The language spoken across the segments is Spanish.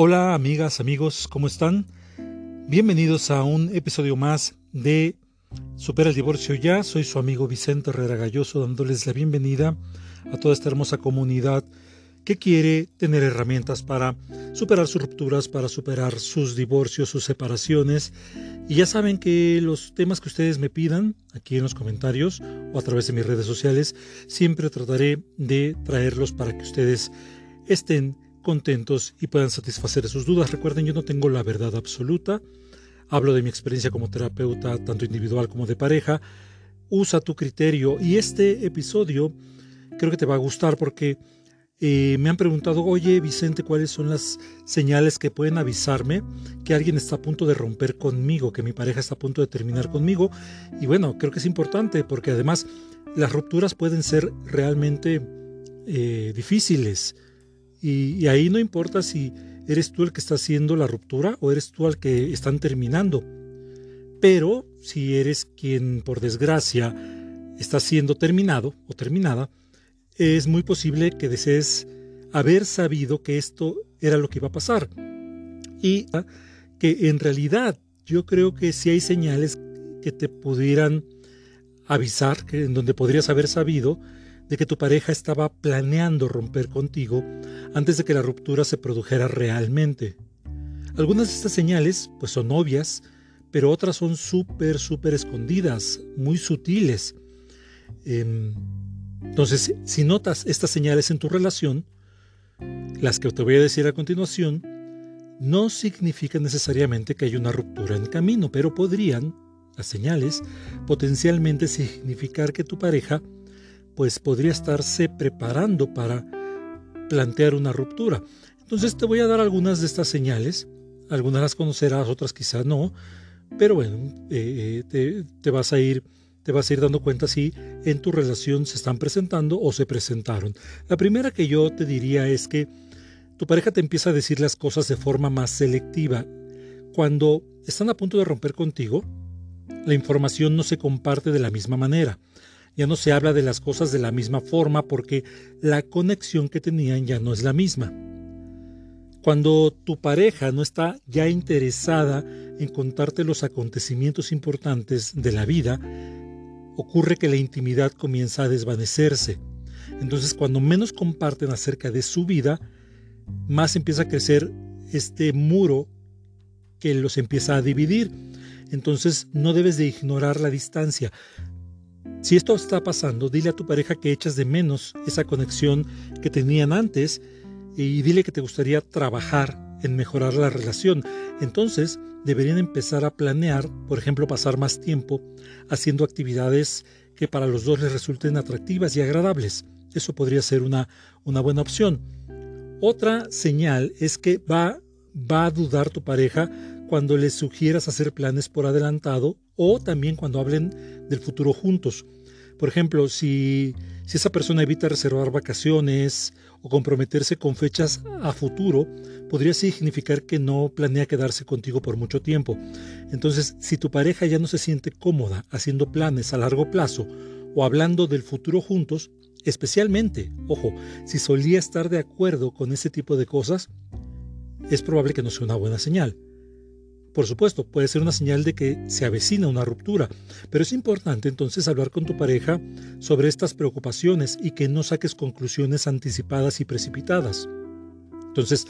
Hola amigas, amigos, ¿cómo están? Bienvenidos a un episodio más de Supera el divorcio ya. Soy su amigo Vicente Herrera Galloso dándoles la bienvenida a toda esta hermosa comunidad que quiere tener herramientas para superar sus rupturas, para superar sus divorcios, sus separaciones. Y ya saben que los temas que ustedes me pidan aquí en los comentarios o a través de mis redes sociales, siempre trataré de traerlos para que ustedes estén contentos y puedan satisfacer sus dudas. Recuerden, yo no tengo la verdad absoluta. Hablo de mi experiencia como terapeuta, tanto individual como de pareja. Usa tu criterio y este episodio creo que te va a gustar porque eh, me han preguntado, oye Vicente, ¿cuáles son las señales que pueden avisarme que alguien está a punto de romper conmigo, que mi pareja está a punto de terminar conmigo? Y bueno, creo que es importante porque además las rupturas pueden ser realmente eh, difíciles y, ahí no importa si eres tú el que está haciendo la ruptura o eres tú el que están terminando. Pero si eres quien, por desgracia, está siendo terminado o terminada, es muy posible que desees haber sabido que esto era lo que iba a pasar. Y que en realidad yo creo que si hay señales que te pudieran avisar, que, en donde podrías haber sabido de que tu pareja estaba planeando romper contigo antes de que la ruptura se produjera realmente. Algunas de estas señales pues son obvias, pero otras son súper, súper escondidas, muy sutiles. Em, entonces, si notas estas señales en tu relación, las que te voy a decir a continuación, no significan necesariamente que hay una ruptura en camino, pero podrían, las señales, potencialmente significar que tu pareja pues podría estarse preparando para plantear una ruptura. Entonces te voy a dar algunas de estas señales, algunas las conocerás, otras quizás no, pero bueno, eh, eh, te, vas a ir, te vas a ir dando cuenta si en tu relación se están presentando o se presentaron. La primera que yo te diría es que tu pareja te empieza a decir las cosas de forma más selectiva. Cuando están a punto de romper contigo, la información no se comparte de la misma manera ya no se habla de las cosas de la misma forma porque la conexión que tenían ya no es la misma. Cuando tu pareja no está ya interesada en contarte los acontecimientos importantes de la vida, ocurre que la intimidad comienza a desvanecerse. Entonces cuando menos comparten acerca de su vida, más empieza a crecer este muro que los empieza a dividir. Entonces no debes de ignorar la distancia. Si esto está pasando, dile a tu pareja que echas de menos esa conexión que tenían antes y dile que te gustaría trabajar en mejorar la relación. Entonces, deberían empezar a planear, por ejemplo, pasar más tiempo haciendo actividades que para los dos les resulten atractivas y agradables. Eso podría ser una, una buena opción. Otra señal es que va, va a dudar tu pareja cuando les sugieras hacer planes por adelantado o también cuando hablen del futuro juntos. Por ejemplo, si, esa persona evita reservar vacaciones o comprometerse con fechas a futuro, podría significar que no planea quedarse contigo por mucho tiempo. Entonces, si tu pareja ya no se siente cómoda haciendo planes a largo plazo o hablando del futuro juntos, especialmente, ojo, si solía estar de acuerdo con ese tipo de cosas, es probable que no sea una buena señal. Por supuesto, puede ser una señal de que se avecina una ruptura, pero es importante entonces hablar con tu pareja sobre estas preocupaciones y que no saques conclusiones anticipadas y precipitadas. Entonces,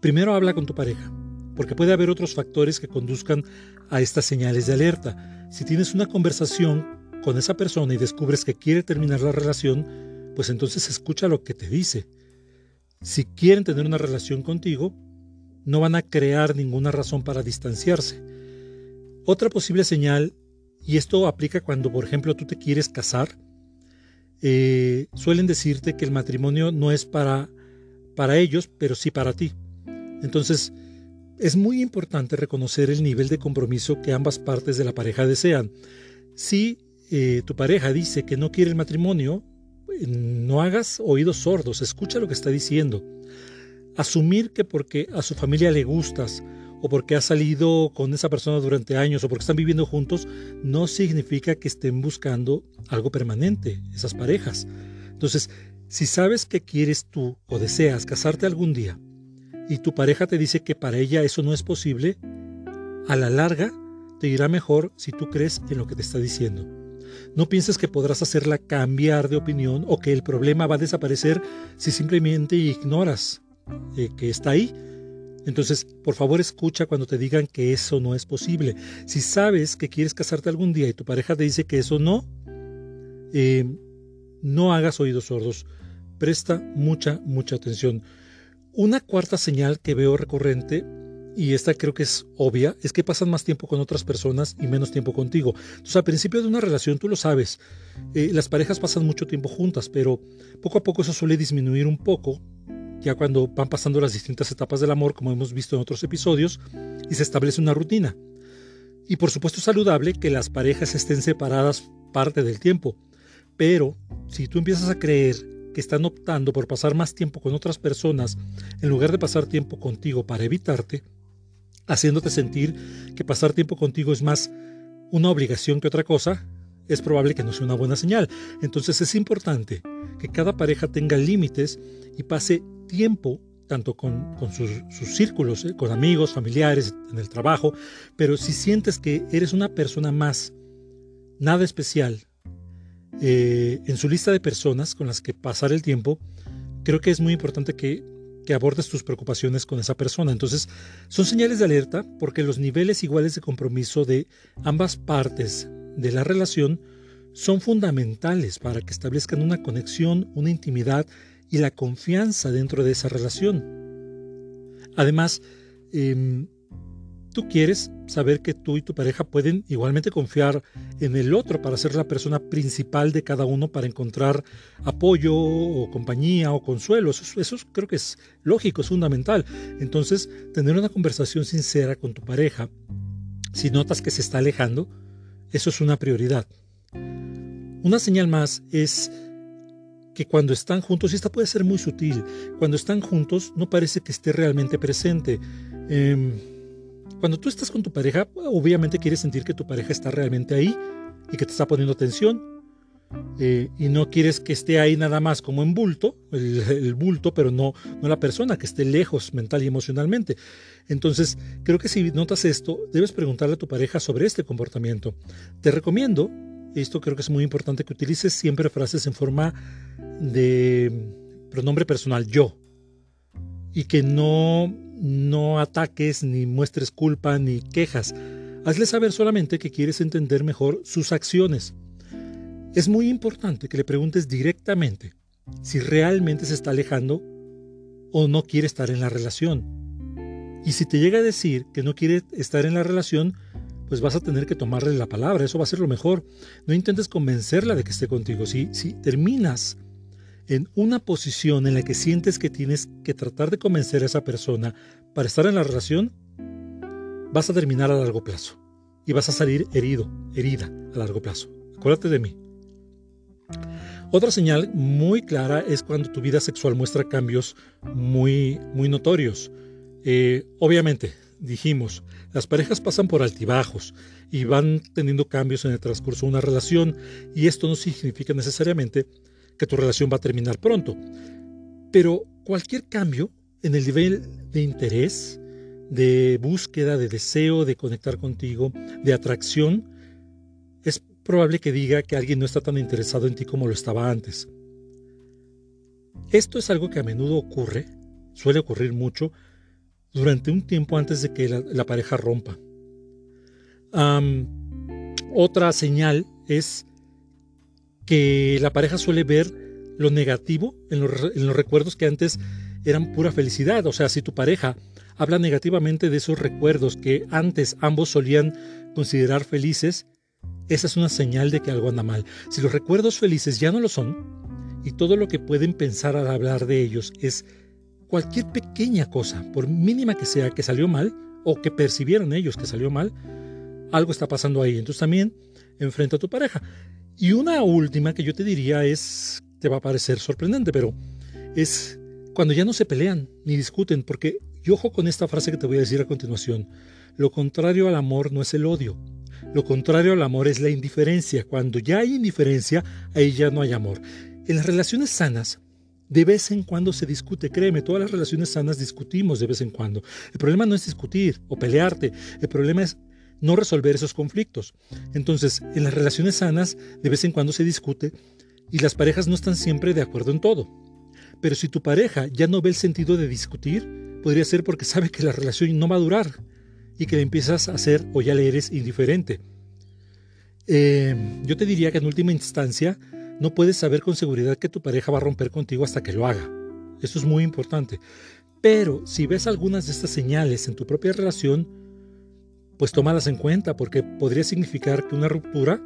primero habla con tu pareja, porque puede haber otros factores que conduzcan a estas señales de alerta. Si tienes una conversación con esa persona y descubres que quiere terminar la relación, pues entonces escucha lo que te dice. Si quieren tener una relación contigo, no van a crear ninguna razón para distanciarse. Otra posible señal, y esto aplica cuando, por ejemplo, tú te quieres casar, eh, suelen decirte que el matrimonio no es para, para ellos, pero sí para ti. Entonces, es muy importante reconocer el nivel de compromiso que ambas partes de la pareja desean. Si eh, tu pareja dice que no quiere el matrimonio, no hagas oídos sordos, escucha lo que está diciendo. Asumir que porque a su familia le gustas o porque has salido con esa persona durante años o porque están viviendo juntos, no significa que estén buscando algo permanente, esas parejas. Entonces, si sabes que quieres tú o deseas casarte algún día, y tu pareja te dice que para ella eso no es posible, a la larga te irá mejor si tú crees en lo que te está diciendo. No pienses que podrás hacerla cambiar de opinión o que el problema va a desaparecer si simplemente ignoras eh, que está ahí. Entonces, por favor, escucha cuando te digan que eso no es posible. Si sabes que quieres casarte algún día y tu pareja te dice que eso no, eh, no hagas oídos sordos. Presta mucha, mucha atención. Una cuarta señal que veo recurrente y esta creo que es obvia, es que pasan más tiempo con otras personas y menos tiempo contigo. Entonces, al principio de una relación, tú lo sabes, eh, las parejas pasan mucho tiempo juntas, pero poco a poco eso suele disminuir un poco, ya cuando van pasando las distintas etapas del amor, como hemos visto en otros episodios, y se establece una rutina. Y por supuesto es saludable que las parejas estén separadas parte del tiempo, pero si tú empiezas a creer que están optando por pasar más tiempo con otras personas en lugar de pasar tiempo contigo para evitarte, haciéndote sentir que pasar tiempo contigo es más una obligación que otra cosa, es probable que no sea una buena señal. Entonces es importante que cada pareja tenga límites y pase tiempo tanto con, sus, círculos, eh, con amigos, familiares, en el trabajo, pero si sientes que eres una persona más, nada especial, eh, en su lista de personas con las que pasar el tiempo, creo que es muy importante que abordes tus preocupaciones con esa persona. Entonces, son señales de alerta porque los niveles iguales de compromiso de ambas partes de la relación son fundamentales para que establezcan una conexión, una intimidad y la confianza dentro de esa relación. Además, eh, Tú quieres saber que tú y tu pareja pueden igualmente confiar en el otro para ser la persona principal de cada uno para encontrar apoyo o compañía o consuelo. Eso, creo que es lógico, es fundamental. Entonces, tener una conversación sincera con tu pareja, si notas que se está alejando, eso es una prioridad. Una señal más es que cuando están juntos, y esta puede ser muy sutil, cuando están juntos no parece que esté realmente presente. Eh, cuando tú estás con tu pareja, obviamente quieres sentir que tu pareja está realmente ahí y que te está poniendo atención. Eh, y no quieres que esté ahí nada más como en bulto, el, bulto, pero no, no la persona, que esté lejos mental y emocionalmente. Entonces, creo que si notas esto, debes preguntarle a tu pareja sobre este comportamiento. Te recomiendo, esto creo que es muy importante, que utilices siempre frases en forma de pronombre personal, yo, y que no no ataques ni muestres culpa ni quejas. Hazle saber solamente que quieres entender mejor sus acciones. Es muy importante que le preguntes directamente si realmente se está alejando o no quiere estar en la relación. Y si te llega a decir que no quiere estar en la relación, pues vas a tener que tomarle la palabra, eso va a ser lo mejor. No intentes convencerla de que esté contigo. Si, si terminas en una posición en la que sientes que tienes que tratar de convencer a esa persona para estar en la relación, vas a terminar a largo plazo y vas a salir herido, herida a largo plazo. Acuérdate de mí. Otra señal muy clara es cuando tu vida sexual muestra cambios muy, muy notorios. Eh, obviamente, dijimos, las parejas pasan por altibajos y van teniendo cambios en el transcurso de una relación y esto no significa necesariamente que tu relación va a terminar pronto. Pero cualquier cambio en el nivel de interés, de búsqueda, de deseo de conectar contigo, de atracción, es probable que diga que alguien no está tan interesado en ti como lo estaba antes. Esto es algo que a menudo ocurre, suele ocurrir mucho, durante un tiempo antes de que la, pareja rompa. otra señal es que la pareja suele ver lo negativo en los, recuerdos que antes eran pura felicidad. O sea, si tu pareja habla negativamente de esos recuerdos que antes ambos solían considerar felices, esa es una señal de que algo anda mal. Si los recuerdos felices ya no lo son, y todo lo que pueden pensar al hablar de ellos es cualquier pequeña cosa, por mínima que sea, que salió mal, o que percibieron ellos que salió mal, algo está pasando ahí. Entonces también enfrenta a tu pareja. Y una última que yo te diría es, te va a parecer sorprendente, pero es cuando ya no se pelean ni discuten, porque, y ojo con esta frase que te voy a decir a continuación, lo contrario al amor no es el odio, lo contrario al amor es la indiferencia. Cuando ya hay indiferencia, ahí ya no hay amor. En las relaciones sanas, De vez en cuando se discute, créeme, todas las relaciones sanas discutimos de vez en cuando. El problema no es discutir o pelearte, el problema es no resolver esos conflictos. Entonces, en las relaciones sanas, de vez en cuando se discute y las parejas no están siempre de acuerdo en todo. Pero si tu pareja ya no ve el sentido de discutir, podría ser porque sabe que la relación no va a durar y que le empiezas a hacer o ya le eres indiferente. Eh, yo te diría que en última instancia no puedes saber con seguridad que tu pareja va a romper contigo hasta que lo haga. Eso es muy importante. Pero si ves algunas de estas señales en tu propia relación, pues tómalas en cuenta porque podría significar que una ruptura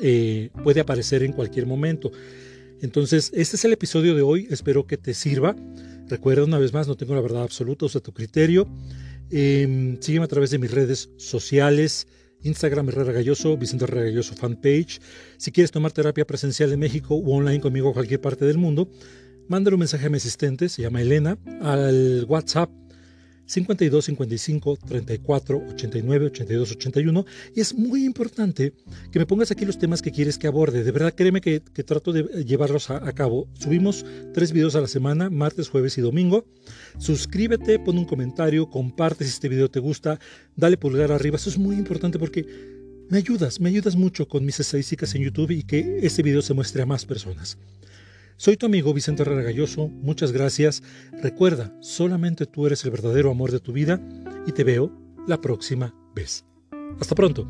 eh, puede aparecer en cualquier momento. Entonces, este es el episodio de hoy. Espero que te sirva. Recuerda una vez más, no tengo la verdad absoluta, usa tu criterio. Eh, sígueme a través de mis redes sociales. Instagram Herrera Galloso, Vicente Herrera fanpage. Si quieres tomar terapia presencial en México o online conmigo a cualquier parte del mundo, mándale un mensaje a mi asistente, se llama Elena, al WhatsApp 52 55 34 89 82 81 y es muy importante que me pongas aquí los temas que quieres que aborde. De verdad, créeme que, trato de llevarlos a, cabo. Subimos tres videos a la semana, martes, jueves y domingo. Suscríbete, pon un comentario, comparte si este video te gusta, dale pulgar arriba. Eso es muy importante porque me ayudas, me ayudas mucho con mis estadísticas en YouTube y que este video se muestre a más personas. Soy tu amigo Vicente Herrera Galloso, muchas gracias. Recuerda, solamente tú eres el verdadero amor de tu vida y te veo la próxima vez. Hasta pronto.